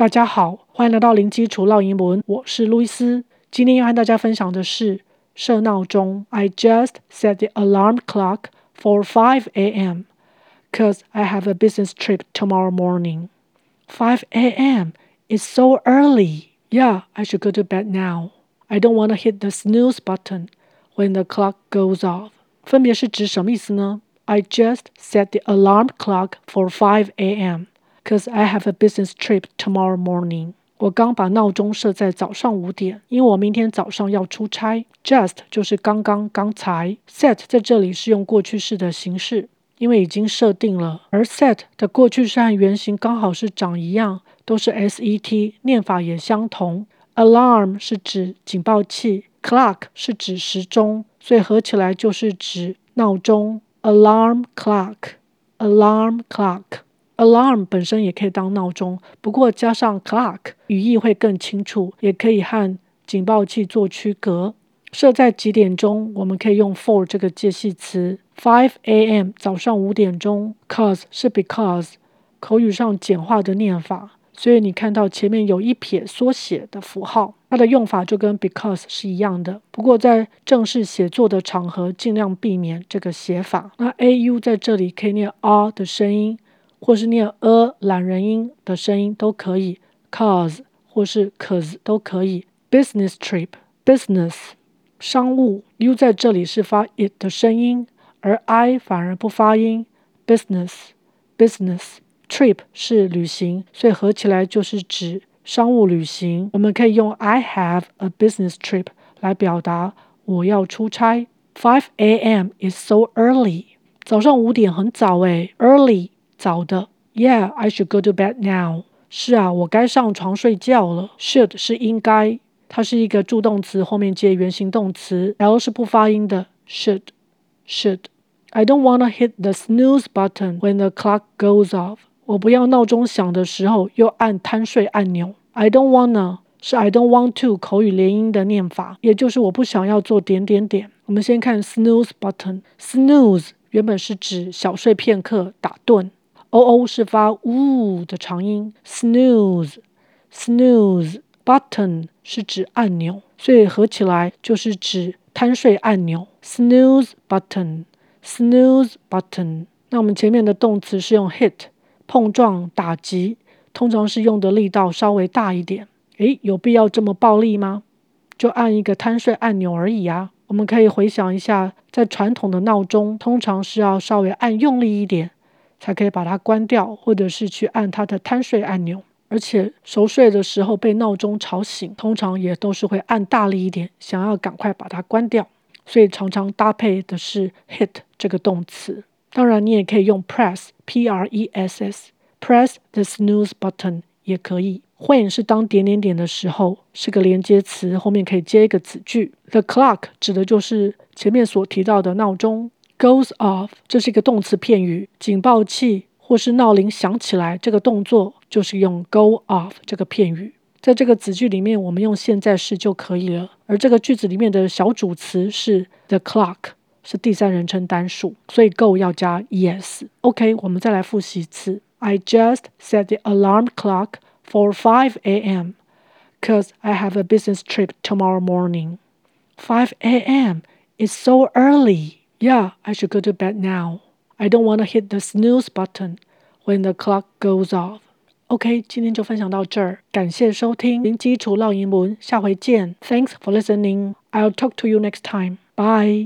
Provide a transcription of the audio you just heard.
大家好，欢迎来到零基础绕英文，我是路易斯。今天要和大家分享的是设闹钟。I just set the alarm clock for 5 a.m. cause I have a business trip tomorrow morning. 5 a.m. is so early. Yeah, I should go to bed now. I don't want to hit the snooze button when the clock goes off. 分别是指什么意思呢？I just set the alarm clock for 5 a.m. Cause I have a business trip tomorrow morning. 我刚把闹钟设在早上五点，因为我明天早上要出差。Just 就是刚刚、刚才。Set 在这里是用过去式的形式，因为已经设定了。而 set 的过去式和原型刚好是长一样，都是 set，念法也相同。Alarm 是指警报器，clock 是指时钟，所以合起来就是指闹钟。Alarm clock，alarm clock。Alarm 本身也可以当闹钟，不过加上 clock，语义会更清楚，也可以和警报器做区隔。设在几点钟，我们可以用 for 这个介系词。Five a.m. 早上五点钟，cause 是 because，口语上简化的念法，所以你看到前面有一撇缩写的符号，它的用法就跟 because 是一样的。不过在正式写作的场合，尽量避免这个写法。那 au 在这里可以念 r 的声音。或是念 a 懒人音的声音都可以，cause 或是 cause 都可以。business trip，business 商务，u 在这里是发 it 的声音，而 i 反而不发音。business business trip 是旅行，所以合起来就是指商务旅行。我们可以用 I have a business trip 来表达我要出差。5 a.m. is so early，早上五点很早诶，early。早的，Yeah, I should go to bed now。是啊，我该上床睡觉了。Should 是应该，它是一个助动词，后面接原形动词。L 是不发音的，should should。I don't wanna hit the snooze button when the clock goes off。我不要闹钟响的时候又按贪睡按钮。I don't wanna 是 I don't want to 口语连音的念法，也就是我不想要做点点点。我们先看 snooze button。Snooze 原本是指小睡片刻，打盹。O o 是发呜的长音，snooze，snooze，button 是指按钮，所以合起来就是指贪睡按钮，snooze button，snooze button。那我们前面的动词是用 hit，碰撞、打击，通常是用的力道稍微大一点。诶，有必要这么暴力吗？就按一个贪睡按钮而已啊。我们可以回想一下，在传统的闹钟，通常是要稍微按用力一点。才可以把它关掉，或者是去按它的贪睡按钮。而且熟睡的时候被闹钟吵醒，通常也都是会按大力一点，想要赶快把它关掉。所以常常搭配的是 hit 这个动词。当然，你也可以用 press，p-r-e-s-s，press the snooze button 也可以。when 是当点点点的时候，是个连接词，后面可以接一个子句。The clock 指的就是前面所提到的闹钟。Goes off，这是一个动词片语，警报器或是闹铃响起来，这个动作就是用 go off 这个片语。在这个子句里面，我们用现在式就可以了。而这个句子里面的小主词是 the clock，是第三人称单数，所以 go 要加 es。OK，我们再来复习一次。I just set the alarm clock for 5 a.m. cause I have a business trip tomorrow morning. 5 a.m. is so early. Yeah, I should go to bed now. I don't want to hit the snooze button when the clock goes off. OK，今天就分享到这儿，感谢收听零基础绕英文，下回见。Thanks for listening. I'll talk to you next time. Bye.